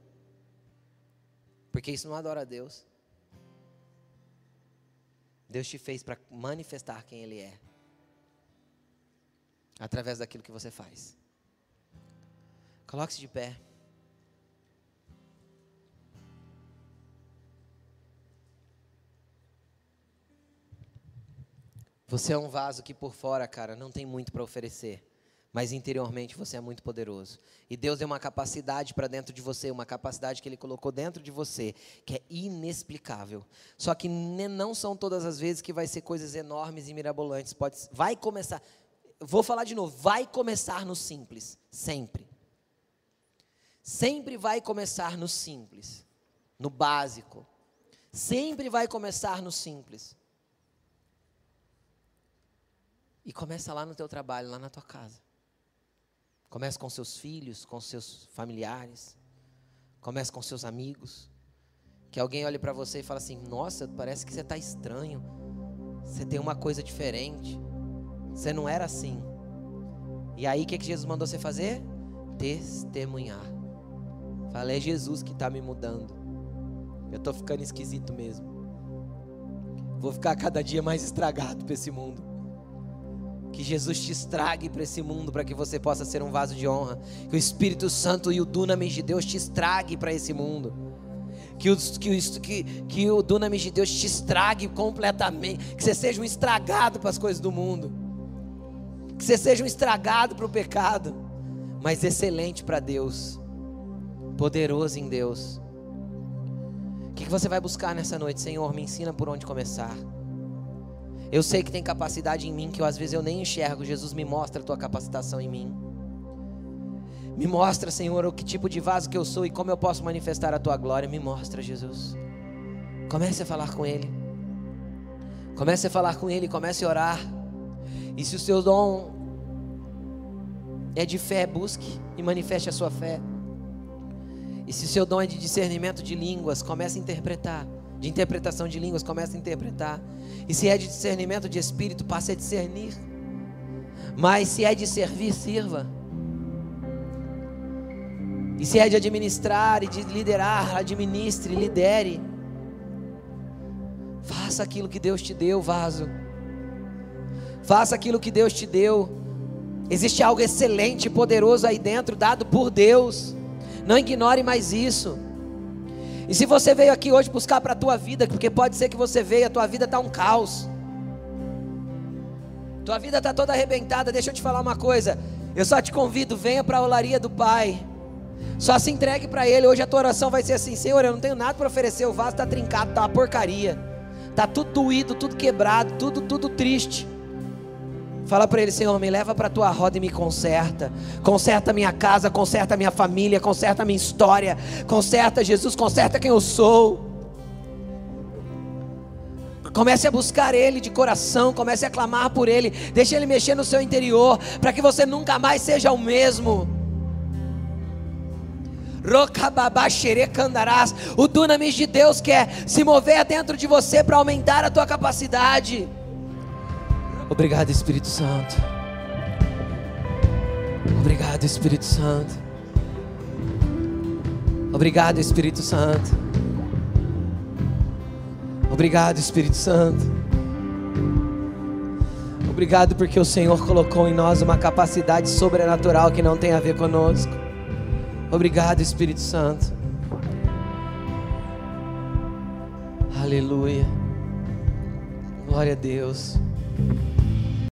porque isso não adora a Deus. Deus te fez para manifestar quem Ele é, através daquilo que você faz. Coloque-se de pé. Você é um vaso que por fora, cara, não tem muito para oferecer mas interiormente você é muito poderoso. E Deus deu uma capacidade para dentro de você, uma capacidade que Ele colocou dentro de você, que é inexplicável. Só que não são todas as vezes que vai ser coisas enormes e mirabolantes. Pode, vai começar, vou falar de novo, vai começar no simples, sempre. Sempre vai começar no simples, no básico. Sempre vai começar no simples. E começa lá no teu trabalho, lá na tua casa. Comece com seus filhos, com seus familiares. Comece com seus amigos. Que alguém olhe para você e fale assim: Nossa, parece que você está estranho. Você tem uma coisa diferente. Você não era assim. E aí, o que, que Jesus mandou você fazer? Testemunhar. Falei, é Jesus que está me mudando. Eu estou ficando esquisito mesmo. Vou ficar cada dia mais estragado para esse mundo. Que Jesus te estrague para esse mundo, para que você possa ser um vaso de honra. Que o Espírito Santo e o Dunamis de Deus te estrague para esse mundo. Que o, que, que, que o Dunamis de Deus te estrague completamente. Que você seja um estragado para as coisas do mundo. Que você seja um estragado para o pecado. Mas excelente para Deus. Poderoso em Deus. O que, que você vai buscar nessa noite, Senhor? Me ensina por onde começar. Eu sei que tem capacidade em mim que eu, às vezes eu nem enxergo. Jesus me mostra a tua capacitação em mim. Me mostra, Senhor, o que tipo de vaso que eu sou e como eu posso manifestar a tua glória. Me mostra, Jesus. Comece a falar com Ele. Comece a falar com Ele, comece a orar. E se o seu dom é de fé, busque e manifeste a sua fé. E se o seu dom é de discernimento de línguas, comece a interpretar de interpretação de línguas, comece a interpretar. E se é de discernimento de espírito, passe a discernir. Mas se é de servir, sirva. E se é de administrar e de liderar, administre, lidere. Faça aquilo que Deus te deu, vaso. Faça aquilo que Deus te deu. Existe algo excelente e poderoso aí dentro, dado por Deus. Não ignore mais isso. E se você veio aqui hoje buscar para a tua vida, porque pode ser que você veio, a tua vida está um caos. Tua vida está toda arrebentada. Deixa eu te falar uma coisa. Eu só te convido, venha para a olaria do Pai. Só se entregue para Ele. Hoje a tua oração vai ser assim: Senhor, eu não tenho nada para oferecer. O vaso está trincado, está uma porcaria. Está tudo doído, tudo quebrado, tudo, tudo triste. Fala para ele, Senhor, me leva para a tua roda e me conserta. Conserta minha casa, conserta minha família, conserta minha história. Conserta, Jesus, conserta quem eu sou. Comece a buscar Ele de coração, comece a clamar por Ele, deixe Ele mexer no seu interior, para que você nunca mais seja o mesmo. O dunamis de Deus quer se mover dentro de você para aumentar a tua capacidade. Obrigado, Espírito Santo. Obrigado, Espírito Santo. Obrigado, Espírito Santo. Obrigado, Espírito Santo. Obrigado porque o Senhor colocou em nós uma capacidade sobrenatural que não tem a ver conosco. Obrigado, Espírito Santo. Aleluia. Glória a Deus.